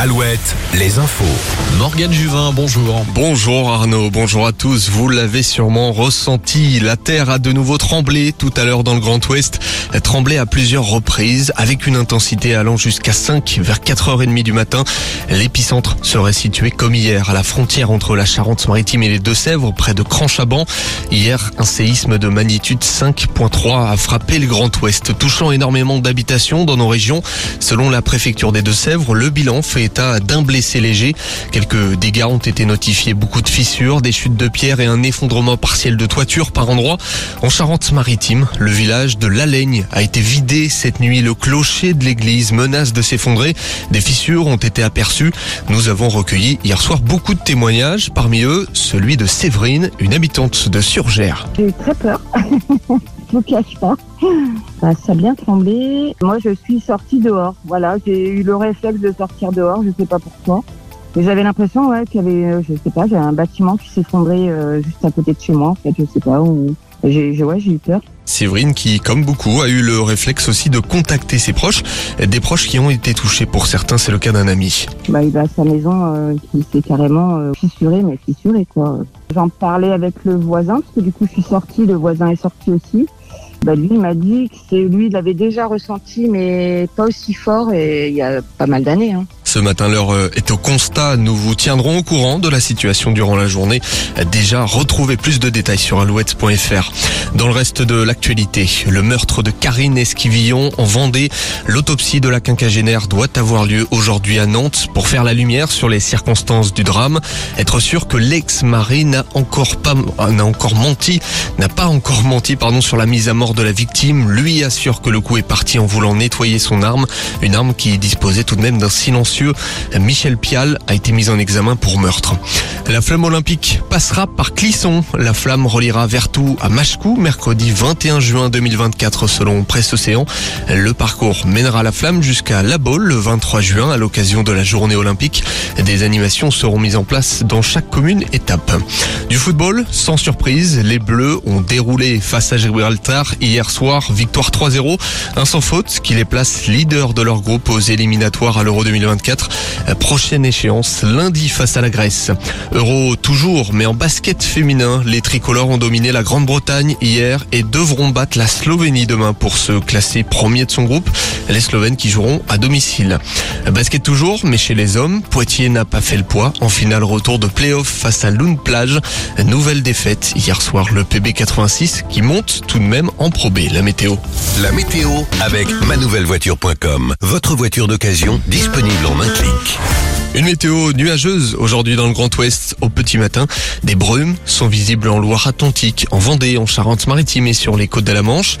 Alouette, les infos. Morgane Juvin, bonjour. Bonjour Arnaud, bonjour à tous. Vous l'avez sûrement ressenti, la Terre a de nouveau tremblé tout à l'heure dans le Grand Ouest. Tremblé à plusieurs reprises avec une intensité allant jusqu'à 5 vers 4h30 du matin. L'épicentre serait situé comme hier à la frontière entre la Charente-Maritime et les Deux-Sèvres près de Cranchaban. Hier, un séisme de magnitude 5.3 a frappé le Grand Ouest, touchant énormément d'habitations dans nos régions. Selon la préfecture des Deux-Sèvres, le bilan fait état d'un blessé léger. Quelques dégâts ont été notifiés, beaucoup de fissures, des chutes de pierres et un effondrement partiel de toiture par endroits. En Charente-Maritime, le village de Laigne a été vidé cette nuit. Le clocher de l'église menace de s'effondrer. Des fissures ont été aperçues. Nous avons recueilli hier soir beaucoup de témoignages, parmi eux celui de Séverine, une habitante de Surgère. J'ai eu très peur. Je vous cache pas. Bah, ça a bien tremblé. Moi, je suis sortie dehors. Voilà, j'ai eu le réflexe de sortir dehors. Je sais pas pourquoi. Mais j'avais l'impression, ouais, qu'il y avait, euh, je sais pas, j'ai un bâtiment qui s'effondrait euh, juste à côté de chez moi. En fait, je sais pas. Où... J'ai, ouais, j'ai eu peur. Séverine qui, comme beaucoup, a eu le réflexe aussi de contacter ses proches, des proches qui ont été touchés. Pour certains, c'est le cas d'un ami. Bah, il a sa maison euh, qui s'est carrément euh, fissurée, mais fissurée, quoi. J'en parlais avec le voisin, parce que du coup, je suis sortie, le voisin est sorti aussi. Bah, lui, m'a dit que c'est lui, il l'avait déjà ressenti, mais pas aussi fort, et il y a pas mal d'années. Hein. Ce matin, l'heure euh, est au constat. Nous vous tiendrons au courant de la situation durant la journée. Déjà, retrouvez plus de détails sur alouette.fr. Dans le reste de l'actualité, le meurtre de Karine Esquivillon en Vendée. L'autopsie de la quinquagénaire doit avoir lieu aujourd'hui à Nantes pour faire la lumière sur les circonstances du drame. Être sûr que l'ex-mari n'a encore pas, n'a encore menti, n'a pas encore menti, pardon, sur la mise à mort de la victime. Lui assure que le coup est parti en voulant nettoyer son arme. Une arme qui disposait tout de même d'un silencieux. Michel Pial a été mis en examen pour meurtre. La flamme olympique passera par Clisson. La flamme reliera Vertou à Machecou mercredi 21 juin 2024 selon Presse Océan. Le parcours mènera la flamme jusqu'à La Baule le 23 juin à l'occasion de la journée olympique. Des animations seront mises en place dans chaque commune étape. Du football, sans surprise, les Bleus ont déroulé face à Gibraltar hier soir, victoire 3-0, un sans faute qui les place leaders de leur groupe aux éliminatoires à l'Euro 2024. Prochaine échéance lundi face à la Grèce. Euro toujours, mais en basket féminin, les tricolores ont dominé la Grande-Bretagne hier et devront battre la Slovénie demain pour se classer premier de son groupe. Les Slovènes qui joueront à domicile. Basket toujours, mais chez les hommes, Poitiers n'a pas fait le poids. En finale retour de play-off face à Lune Plage. Nouvelle défaite hier soir le PB 86 qui monte tout de même en Pro B. La météo. La météo avec manouvellevoiture.com. Votre voiture d'occasion disponible Une météo nuageuse aujourd'hui dans le Grand Ouest au petit matin. Des brumes sont visibles en Loire-Atlantique, en Vendée, en Charente-Maritime et sur les côtes de la Manche.